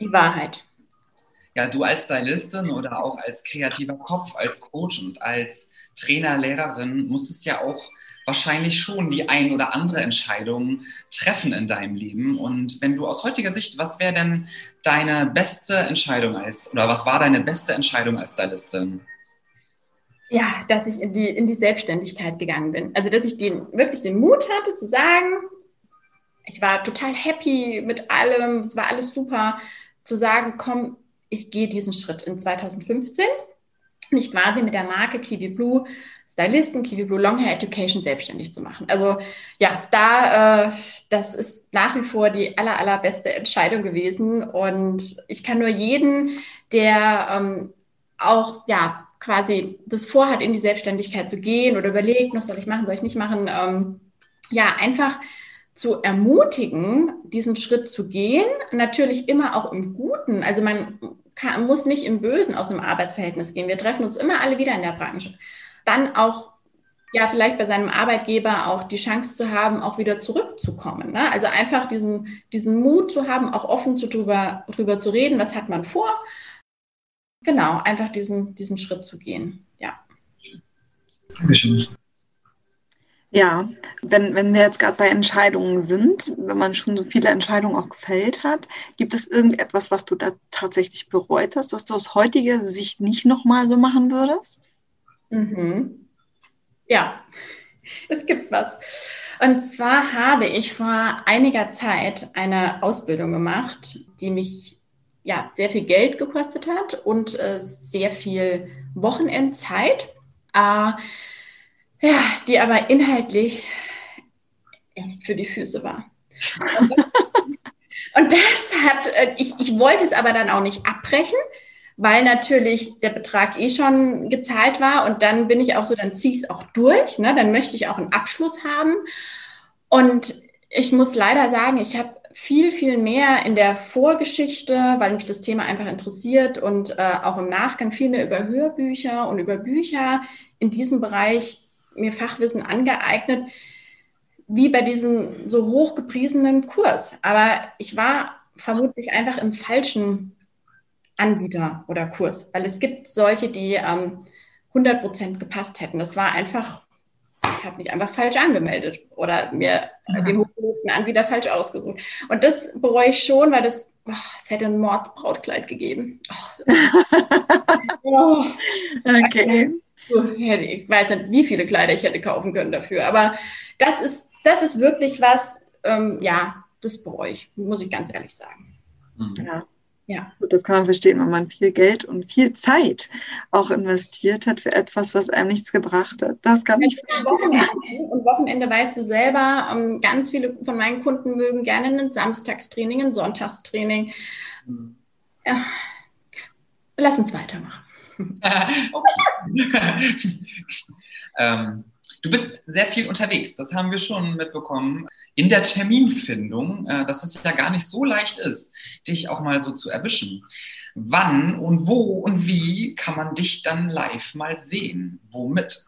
Speaker 3: die Wahrheit.
Speaker 2: Ja, du als Stylistin oder auch als kreativer Kopf, als Coach und als Trainer, Lehrerin musstest ja auch wahrscheinlich schon die ein oder andere Entscheidung treffen in deinem Leben. Und wenn du aus heutiger Sicht, was wäre denn deine beste Entscheidung als, oder was war deine beste Entscheidung als Stylistin?
Speaker 3: Ja, dass ich in die, in die Selbstständigkeit gegangen bin. Also, dass ich den, wirklich den Mut hatte zu sagen, ich war total happy mit allem, es war alles super, zu sagen, komm, ich gehe diesen Schritt in 2015. Mich quasi mit der Marke Kiwi Blue Stylisten, Kiwi Blue Long Hair Education selbstständig zu machen. Also ja, da, äh, das ist nach wie vor die aller, allerbeste Entscheidung gewesen. Und ich kann nur jeden, der ähm, auch ja quasi das vorhat, in die Selbstständigkeit zu gehen oder überlegt, was soll ich machen, soll ich nicht machen, ähm, ja, einfach zu ermutigen, diesen Schritt zu gehen. Natürlich immer auch im Guten. Also man kann, muss nicht im Bösen aus einem Arbeitsverhältnis gehen. Wir treffen uns immer alle wieder in der Branche. Dann auch ja, vielleicht bei seinem Arbeitgeber auch die Chance zu haben, auch wieder zurückzukommen. Ne? Also einfach diesen, diesen Mut zu haben, auch offen zu drüber, drüber zu reden, was hat man vor. Genau, einfach diesen, diesen Schritt zu gehen. Ja.
Speaker 1: Dankeschön. Ja, wenn, wenn wir jetzt gerade bei Entscheidungen sind, wenn man schon so viele Entscheidungen auch gefällt hat, gibt es irgendetwas, was du da tatsächlich bereut hast, was du aus heutiger Sicht nicht nochmal so machen würdest?
Speaker 3: Mhm. Ja, es gibt was. Und zwar habe ich vor einiger Zeit eine Ausbildung gemacht, die mich ja sehr viel Geld gekostet hat und äh, sehr viel Wochenendzeit. Äh, ja, die aber inhaltlich echt für die Füße war. Und das hat, äh, ich, ich wollte es aber dann auch nicht abbrechen, weil natürlich der Betrag eh schon gezahlt war und dann bin ich auch so, dann ziehe ich es auch durch, ne? dann möchte ich auch einen Abschluss haben. Und ich muss leider sagen, ich habe viel, viel mehr in der Vorgeschichte, weil mich das Thema einfach interessiert und äh, auch im Nachgang viel mehr über Hörbücher und über Bücher in diesem Bereich mir Fachwissen angeeignet, wie bei diesem so hochgepriesenen Kurs. Aber ich war vermutlich einfach im falschen Anbieter oder Kurs, weil es gibt solche, die ähm, 100% gepasst hätten. Das war einfach, ich habe mich einfach falsch angemeldet oder mir ja. den hochgelobten Anbieter falsch ausgesucht. Und das bereue ich schon, weil das, oh, es hätte ein Mordsbrautkleid gegeben. Oh.
Speaker 1: oh. Okay
Speaker 3: ich weiß nicht, wie viele Kleider ich hätte kaufen können dafür. Aber das ist, das ist wirklich was, ähm, ja, das bereue ich, muss ich ganz ehrlich sagen.
Speaker 1: Mhm. Ja. Ja. Das kann man verstehen, wenn man viel Geld und viel Zeit auch investiert hat für etwas, was einem nichts gebracht hat. Das kann ich verstehen.
Speaker 3: Wochenende. Und Wochenende weißt du selber, ähm, ganz viele von meinen Kunden mögen gerne ein Samstagstraining, ein Sonntagstraining. Mhm. Ja. Lass uns weitermachen.
Speaker 2: ähm, Du bist sehr viel unterwegs, das haben wir schon mitbekommen. In der Terminfindung, äh, dass es ja gar nicht so leicht ist, dich auch mal so zu erwischen. Wann und wo und wie kann man dich dann live mal sehen? Womit?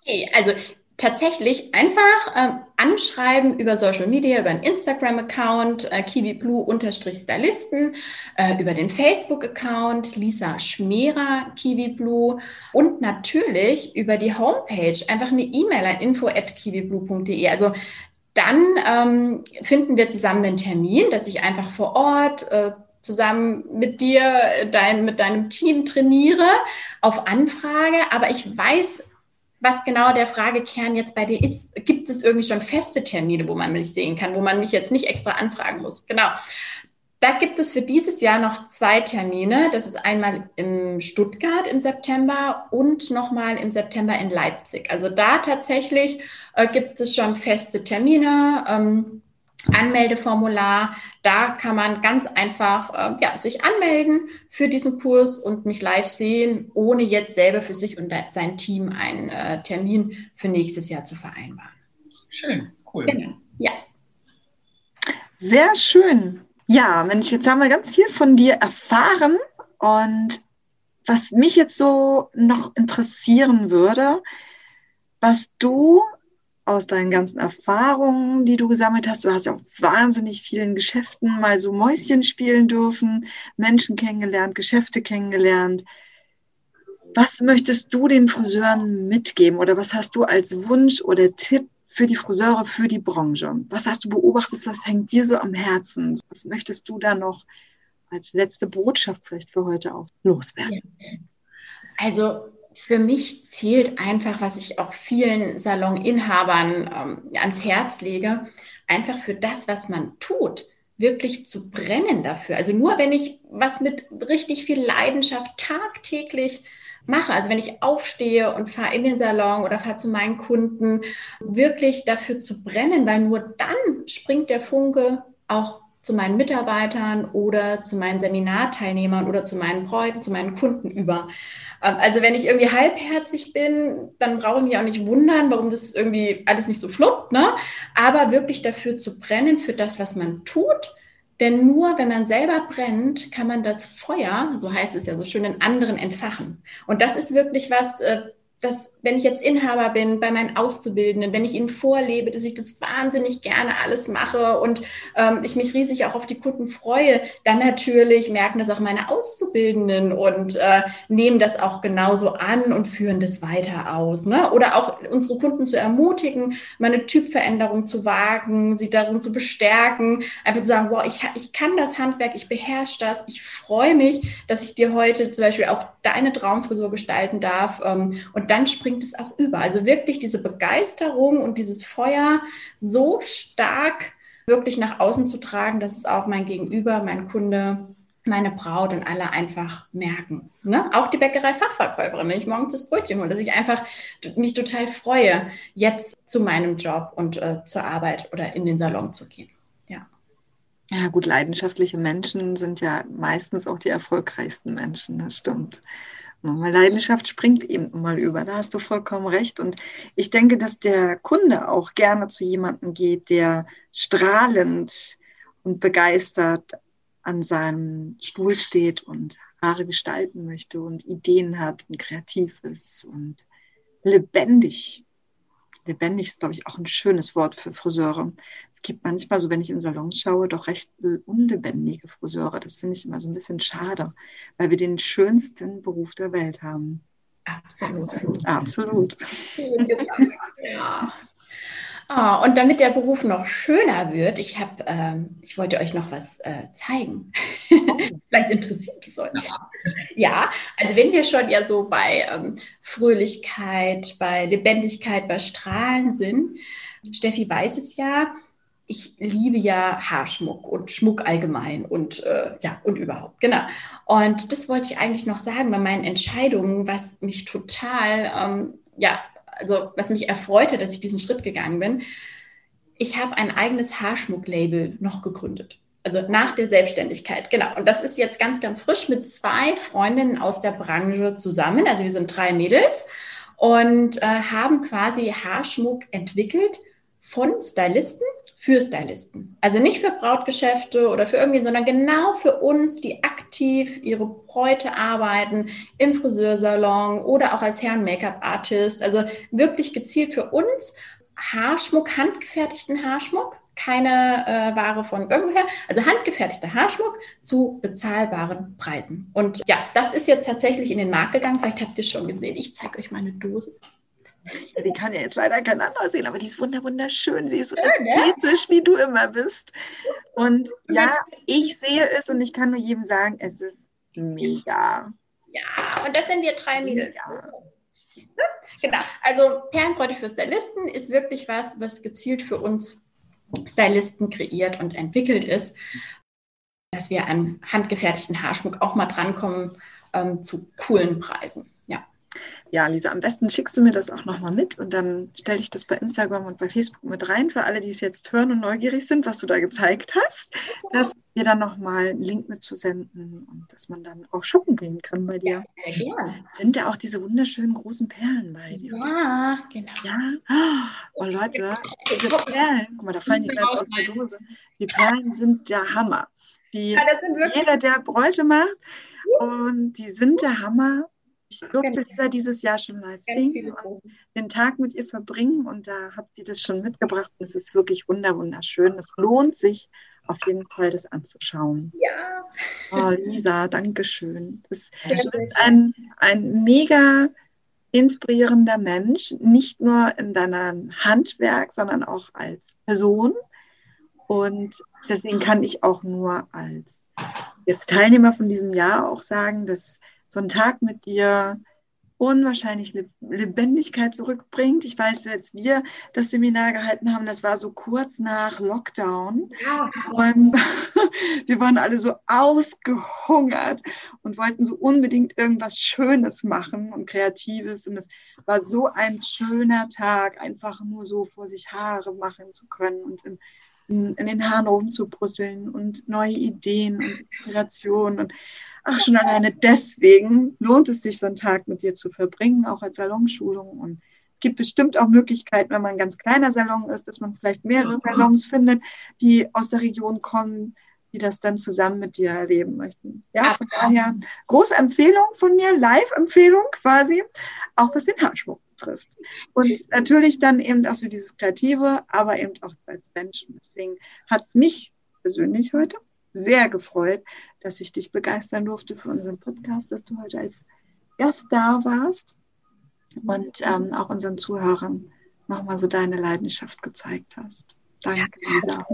Speaker 3: Okay, also tatsächlich einfach äh, anschreiben über Social Media, über einen Instagram-Account, äh, kiwiblue-stylisten, äh, über den Facebook-Account Lisa Schmerer kiwiblue und natürlich über die Homepage einfach eine E-Mail an info@kiwiblue.de. Also dann ähm, finden wir zusammen einen Termin, dass ich einfach vor Ort äh, zusammen mit dir, dein, mit deinem Team trainiere auf Anfrage. Aber ich weiß was genau der Fragekern jetzt bei dir ist. Gibt es irgendwie schon feste Termine, wo man mich sehen kann, wo man mich jetzt nicht extra anfragen muss? Genau. Da gibt es für dieses Jahr noch zwei Termine. Das ist einmal im Stuttgart im September und nochmal im September in Leipzig. Also da tatsächlich äh, gibt es schon feste Termine. Ähm, Anmeldeformular. Da kann man ganz einfach äh, ja, sich anmelden für diesen Kurs und mich live sehen, ohne jetzt selber für sich und sein Team einen äh, Termin für nächstes Jahr zu vereinbaren.
Speaker 2: Schön, cool. Genau.
Speaker 3: Ja.
Speaker 1: Sehr schön. Ja, Mensch, jetzt haben wir ganz viel von dir erfahren und was mich jetzt so noch interessieren würde, was du aus deinen ganzen Erfahrungen, die du gesammelt hast. Du hast ja auch wahnsinnig vielen Geschäften mal so Mäuschen spielen dürfen, Menschen kennengelernt, Geschäfte kennengelernt. Was möchtest du den Friseuren mitgeben oder was hast du als Wunsch oder Tipp für die Friseure, für die Branche? Was hast du beobachtet? Was hängt dir so am Herzen? Was möchtest du da noch als letzte Botschaft vielleicht für heute auch loswerden?
Speaker 3: Also für mich zählt einfach, was ich auch vielen Saloninhabern ähm, ans Herz lege, einfach für das, was man tut, wirklich zu brennen dafür. Also nur wenn ich was mit richtig viel Leidenschaft tagtäglich mache, also wenn ich aufstehe und fahre in den Salon oder fahre zu meinen Kunden, wirklich dafür zu brennen, weil nur dann springt der Funke auch zu meinen Mitarbeitern oder zu meinen Seminarteilnehmern oder zu meinen Bräuten, zu meinen Kunden über. Ähm, also wenn ich irgendwie halbherzig bin, dann brauche ich mich auch nicht wundern, warum das irgendwie alles nicht so fluppt, ne? Aber wirklich dafür zu brennen, für das, was man tut. Denn nur wenn man selber brennt, kann man das Feuer, so heißt es ja so schön, in anderen entfachen. Und das ist wirklich was, äh, dass wenn ich jetzt Inhaber bin bei meinen Auszubildenden, wenn ich ihnen vorlebe, dass ich das wahnsinnig gerne alles mache und ähm, ich mich riesig auch auf die Kunden freue, dann natürlich merken das auch meine Auszubildenden und äh, nehmen das auch genauso an und führen das weiter aus. Ne? Oder auch unsere Kunden zu ermutigen, meine Typveränderung zu wagen, sie darin zu bestärken, einfach zu sagen, wow, ich, ich kann das Handwerk, ich beherrsche das, ich freue mich, dass ich dir heute zum Beispiel auch deine Traumfrisur gestalten darf ähm, und dann springt es auch über. Also wirklich diese Begeisterung und dieses Feuer so stark wirklich nach außen zu tragen, dass es auch mein Gegenüber, mein Kunde, meine Braut und alle einfach merken. Ne? Auch die Bäckerei-Fachverkäuferin, wenn ich morgens das Brötchen hole, dass ich einfach mich total freue, jetzt zu meinem Job und äh, zur Arbeit oder in den Salon zu gehen. Ja.
Speaker 1: Ja, gut, leidenschaftliche Menschen sind ja meistens auch die erfolgreichsten Menschen, das stimmt. Weil Leidenschaft springt eben mal über, da hast du vollkommen recht. Und ich denke, dass der Kunde auch gerne zu jemandem geht, der strahlend und begeistert an seinem Stuhl steht und Haare gestalten möchte und Ideen hat und kreativ ist und lebendig lebendig ist, glaube ich, auch ein schönes Wort für Friseure. Es gibt manchmal so, wenn ich in Salons schaue, doch recht unlebendige Friseure. Das finde ich immer so ein bisschen schade, weil wir den schönsten Beruf der Welt haben.
Speaker 3: Absolut.
Speaker 1: Absolut.
Speaker 3: ja. Oh, und damit der Beruf noch schöner wird, ich habe, ähm, ich wollte euch noch was äh, zeigen. Vielleicht interessiert es euch. Ja. ja, also wenn wir schon ja so bei ähm, Fröhlichkeit, bei Lebendigkeit, bei Strahlen sind, Steffi weiß es ja, ich liebe ja Haarschmuck und Schmuck allgemein und äh, ja, und überhaupt, genau. Und das wollte ich eigentlich noch sagen bei meinen Entscheidungen, was mich total, ähm, ja, also was mich erfreute, dass ich diesen Schritt gegangen bin. Ich habe ein eigenes Haarschmucklabel noch gegründet. Also nach der Selbstständigkeit, genau. Und das ist jetzt ganz, ganz frisch mit zwei Freundinnen aus der Branche zusammen. Also wir sind drei Mädels und äh, haben quasi Haarschmuck entwickelt von Stylisten für Stylisten. Also nicht für Brautgeschäfte oder für irgendwen, sondern genau für uns, die aktiv ihre Bräute arbeiten, im Friseursalon oder auch als Herren-Make-up-Artist. Also wirklich gezielt für uns. Haarschmuck, handgefertigten Haarschmuck, keine äh, Ware von irgendwoher, also handgefertigter Haarschmuck zu bezahlbaren Preisen. Und ja, das ist jetzt tatsächlich in den Markt gegangen. Vielleicht habt ihr es schon gesehen. Ich zeige euch meine Dose.
Speaker 1: Die kann ja jetzt leider kein anderer sehen, aber die ist wunderschön. Sie ist so ästhetisch, wie du immer bist. Und ja, ich sehe es und ich kann nur jedem sagen, es ist mega.
Speaker 3: Ja, und das sind wir drei Mädels. Ja. Genau, also Perlenbräute für Stylisten ist wirklich was, was gezielt für uns Stylisten kreiert und entwickelt ist, dass wir an handgefertigten Haarschmuck auch mal drankommen ähm, zu coolen Preisen. Ja.
Speaker 1: Ja, Lisa, am besten schickst du mir das auch nochmal mit und dann stelle ich das bei Instagram und bei Facebook mit rein für alle, die es jetzt hören und neugierig sind, was du da gezeigt hast, dass wir dann nochmal einen Link mitzusenden und dass man dann auch shoppen gehen kann bei dir. Ja, gerne. Sind da auch diese wunderschönen großen Perlen bei dir?
Speaker 3: Ja, genau.
Speaker 1: Ja, oh Leute, diese Perlen, guck mal, da fallen die gleich aus der Dose. Die Perlen sind der Hammer. Die ja, jeder, der Bräute macht, und die sind der Hammer. Ich durfte Lisa dieses Jahr schon live singen und den Tag mit ihr verbringen und da habt ihr das schon mitgebracht und es ist wirklich wunderschön. Es lohnt sich auf jeden Fall, das anzuschauen.
Speaker 3: Ja.
Speaker 1: Oh, Lisa, danke schön. Das ist ein, ein mega inspirierender Mensch, nicht nur in deinem Handwerk, sondern auch als Person. Und deswegen kann ich auch nur als jetzt Teilnehmer von diesem Jahr auch sagen, dass so ein Tag mit dir unwahrscheinlich Lebendigkeit zurückbringt. Ich weiß, als wir das Seminar gehalten haben, das war so kurz nach Lockdown. Ja. Und wir waren alle so ausgehungert und wollten so unbedingt irgendwas Schönes machen und Kreatives. Und es war so ein schöner Tag, einfach nur so vor sich Haare machen zu können und in, in, in den Haaren rumzubrüsseln und neue Ideen und Inspirationen und ach, schon alleine deswegen lohnt es sich, so einen Tag mit dir zu verbringen, auch als Salonschulung. Und es gibt bestimmt auch Möglichkeiten, wenn man ein ganz kleiner Salon ist, dass man vielleicht mehrere Salons findet, die aus der Region kommen, die das dann zusammen mit dir erleben möchten. Ja, von daher große Empfehlung von mir, Live-Empfehlung quasi, auch was den Haarschmuck betrifft. Und natürlich dann eben auch so dieses Kreative, aber eben auch als Mensch. Deswegen hat es mich persönlich heute sehr gefreut, dass ich dich begeistern durfte für unseren Podcast, dass du heute als Gast da warst und ähm, auch unseren Zuhörern nochmal so deine Leidenschaft gezeigt hast. Danke, Lisa.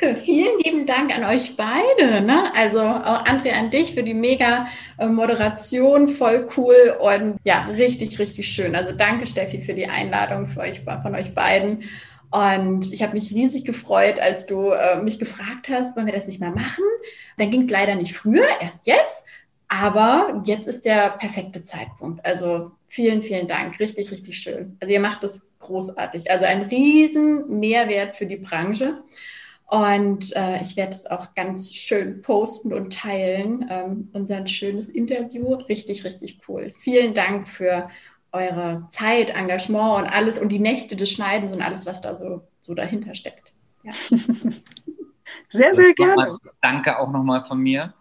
Speaker 3: Danke, vielen lieben Dank an euch beide. Ne? Also auch André an dich für die mega äh, Moderation, voll cool und ja, richtig, richtig schön. Also danke, Steffi, für die Einladung für euch, von euch beiden. Und ich habe mich riesig gefreut, als du äh, mich gefragt hast, wollen wir das nicht mehr machen? Dann ging es leider nicht früher, erst jetzt. Aber jetzt ist der perfekte Zeitpunkt. Also vielen, vielen Dank. Richtig, richtig schön. Also ihr macht das großartig. Also ein riesen Mehrwert für die Branche. Und äh, ich werde es auch ganz schön posten und teilen. Ähm, unser schönes Interview. Richtig, richtig cool. Vielen Dank für eure Zeit, Engagement und alles und die Nächte des Schneidens und alles, was da so, so dahinter steckt. Ja.
Speaker 1: sehr, sehr gerne.
Speaker 2: Danke auch nochmal von mir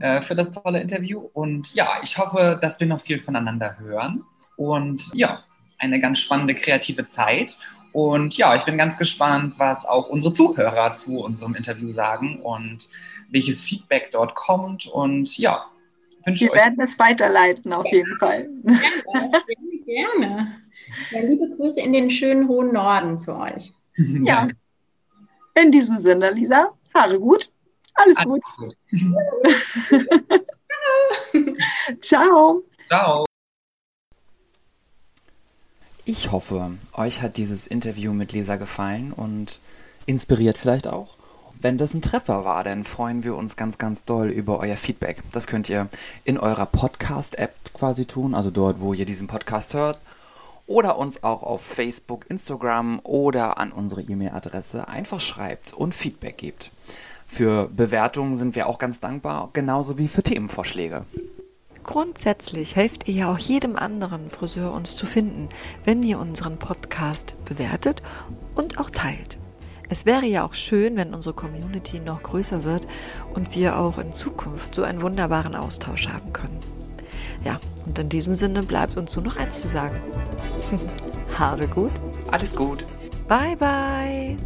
Speaker 2: äh, für das tolle Interview. Und ja, ich hoffe, dass wir noch viel voneinander hören. Und ja, eine ganz spannende kreative Zeit. Und ja, ich bin ganz gespannt, was auch unsere Zuhörer zu unserem Interview sagen und welches Feedback dort kommt. Und ja,
Speaker 1: wünsche Wir euch werden es weiterleiten, auf jeden Fall.
Speaker 3: Gerne, gerne. Ja, liebe Grüße in den schönen hohen Norden zu euch.
Speaker 1: Ja. In diesem Sinne, Lisa, Haare gut. Alles, Alles gut. gut. Ciao.
Speaker 2: Ciao. Ich hoffe, euch hat dieses Interview mit Lisa gefallen und inspiriert vielleicht auch. Wenn das ein Treffer war, dann freuen wir uns ganz, ganz doll über euer Feedback. Das könnt ihr in eurer Podcast-App quasi tun, also dort, wo ihr diesen Podcast hört. Oder uns auch auf Facebook, Instagram oder an unsere E-Mail-Adresse einfach schreibt und Feedback gebt. Für Bewertungen sind wir auch ganz dankbar, genauso wie für Themenvorschläge.
Speaker 4: Grundsätzlich helft ihr ja auch jedem anderen Friseur uns zu finden, wenn ihr unseren Podcast bewertet und auch teilt. Es wäre ja auch schön, wenn unsere Community noch größer wird und wir auch in Zukunft so einen wunderbaren Austausch haben können. Ja, und in diesem Sinne bleibt uns nur noch eins zu sagen. Habe gut.
Speaker 2: Alles gut.
Speaker 4: Bye, bye.